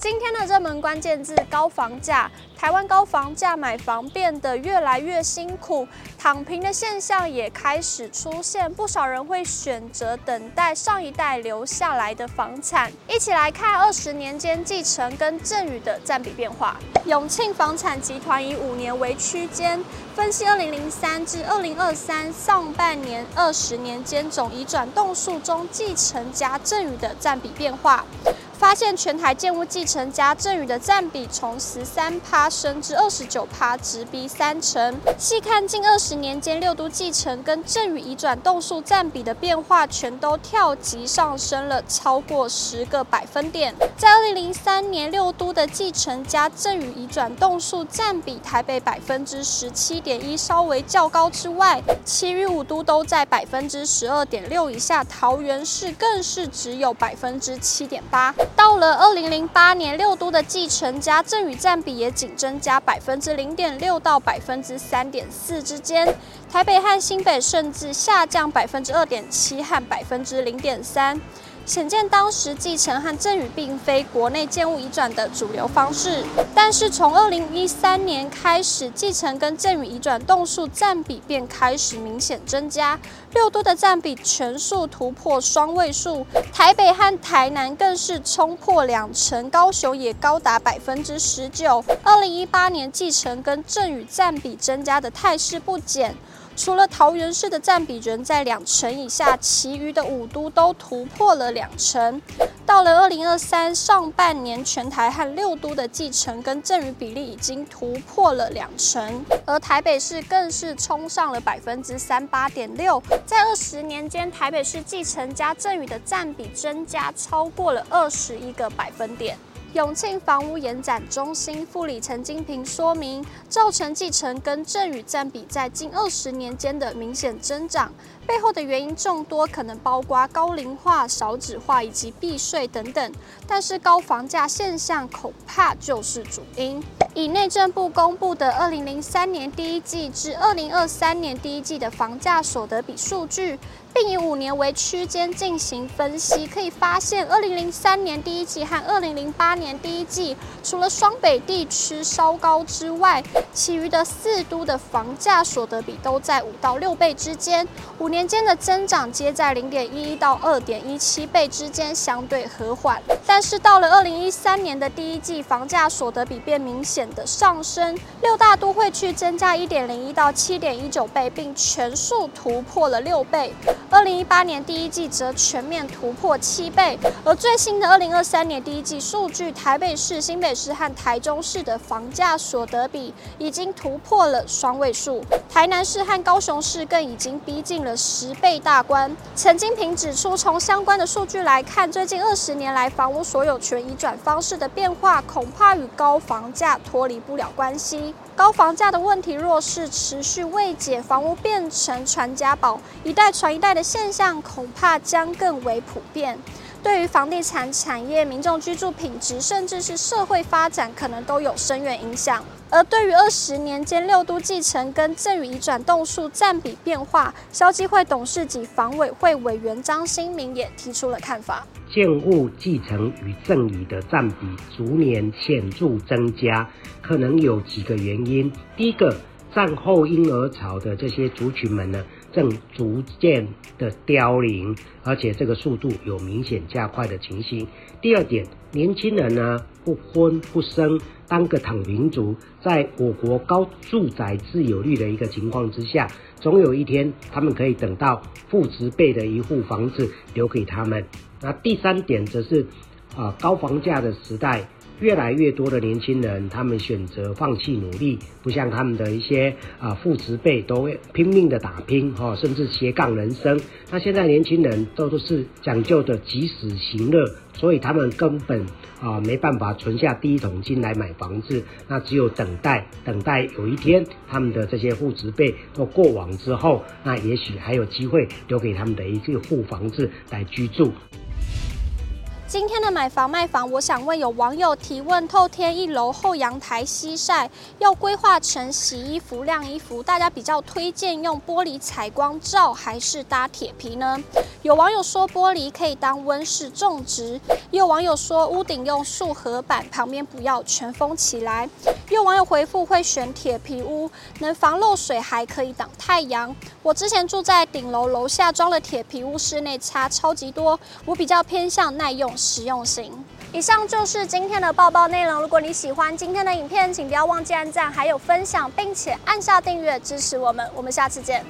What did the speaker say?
今天的热门关键字：高房价。台湾高房价，买房变得越来越辛苦，躺平的现象也开始出现。不少人会选择等待上一代留下来的房产。一起来看二十年间继承跟赠与的占比变化。永庆房产集团以五年为区间，分析二零零三至二零二三上半年二十年间总移转栋数中继承加赠与的占比变化。发现全台建物继承加赠与的占比从十三趴升至二十九趴，直逼三成。细看近二十年间六都继承跟赠与移转栋数占比的变化，全都跳级上升了超过十个百分点。在二零零三年六都的继承加赠与移转栋数占比，台北百分之十七点一稍微较高之外，其余五都都在百分之十二点六以下，桃园市更是只有百分之七点八。到了二零零八年，六都的继承加赠与占比也仅增加百分之零点六到百分之三点四之间，台北和新北甚至下降百分之二点七和百分之零点三。显见当时继承和赠与并非国内建物移转的主流方式，但是从二零一三年开始，继承跟赠与移转栋数占比便开始明显增加，六都的占比全数突破双位数，台北和台南更是冲破两成，高雄也高达百分之十九。二零一八年继承跟赠与占比增加的态势不减。除了桃园市的占比仍在两成以下，其余的五都都突破了两成。到了二零二三上半年，全台和六都的继承跟赠与比例已经突破了两成，而台北市更是冲上了百分之三八点六。在二十年间，台北市继承加赠与的占比增加超过了二十一个百分点。永庆房屋延展中心副理陈金平说明，造成继承跟赠与占比在近二十年间的明显增长，背后的原因众多，可能包括高龄化、少子化以及避税等等。但是高房价现象恐怕就是主因。以内政部公布的二零零三年第一季至二零二三年第一季的房价所得比数据。并以五年为区间进行分析，可以发现，二零零三年第一季和二零零八年第一季，除了双北地区稍高之外，其余的四都的房价所得比都在五到六倍之间，五年间的增长皆在零点一一到二点一七倍之间，相对和缓。但是到了二零一三年的第一季，房价所得比变明显的上升，六大都会区增加一点零一到七点一九倍，并全数突破了六倍。二零一八年第一季则全面突破七倍，而最新的二零二三年第一季数据，台北市、新北市和台中市的房价所得比已经突破了双位数，台南市和高雄市更已经逼近了十倍大关。陈金平指出，从相关的数据来看，最近二十年来房屋所有权移转方式的变化，恐怕与高房价脱离不了关系。高房价的问题若是持续未解，房屋变成传家宝，一代传一代的现象恐怕将更为普遍。对于房地产产业、民众居住品质，甚至是社会发展，可能都有深远影响。而对于二十年间六都继承跟赠与移转栋数占比变化，消基会董事及房委会委员张新明也提出了看法。建物继承与赠与的占比逐年显著增加，可能有几个原因。第一个，战后婴儿潮的这些族群们呢，正逐渐的凋零，而且这个速度有明显加快的情形。第二点，年轻人呢不婚不生，当个躺平族，在我国高住宅自有率的一个情况之下，总有一天他们可以等到父执辈的一户房子留给他们。那第三点则是，啊，高房价的时代，越来越多的年轻人，他们选择放弃努力，不像他们的一些啊父执辈都会拼命的打拼，哈，甚至斜杠人生。那现在年轻人都都是讲究的及时行乐，所以他们根本啊没办法存下第一桶金来买房子，那只有等待，等待有一天他们的这些父执辈都过往之后，那也许还有机会留给他们的一个户房子来居住。今天的买房卖房，我想问有网友提问：透天一楼后阳台西晒，要规划成洗衣服、晾衣服，大家比较推荐用玻璃采光罩还是搭铁皮呢？有网友说玻璃可以当温室种植，也有网友说屋顶用树合板，旁边不要全封起来。有网友回复会选铁皮屋，能防漏水还可以挡太阳。我之前住在顶楼，楼下装了铁皮屋，室内差超级多。我比较偏向耐用。实用性。以上就是今天的报报内容。如果你喜欢今天的影片，请不要忘记按赞，还有分享，并且按下订阅支持我们。我们下次见。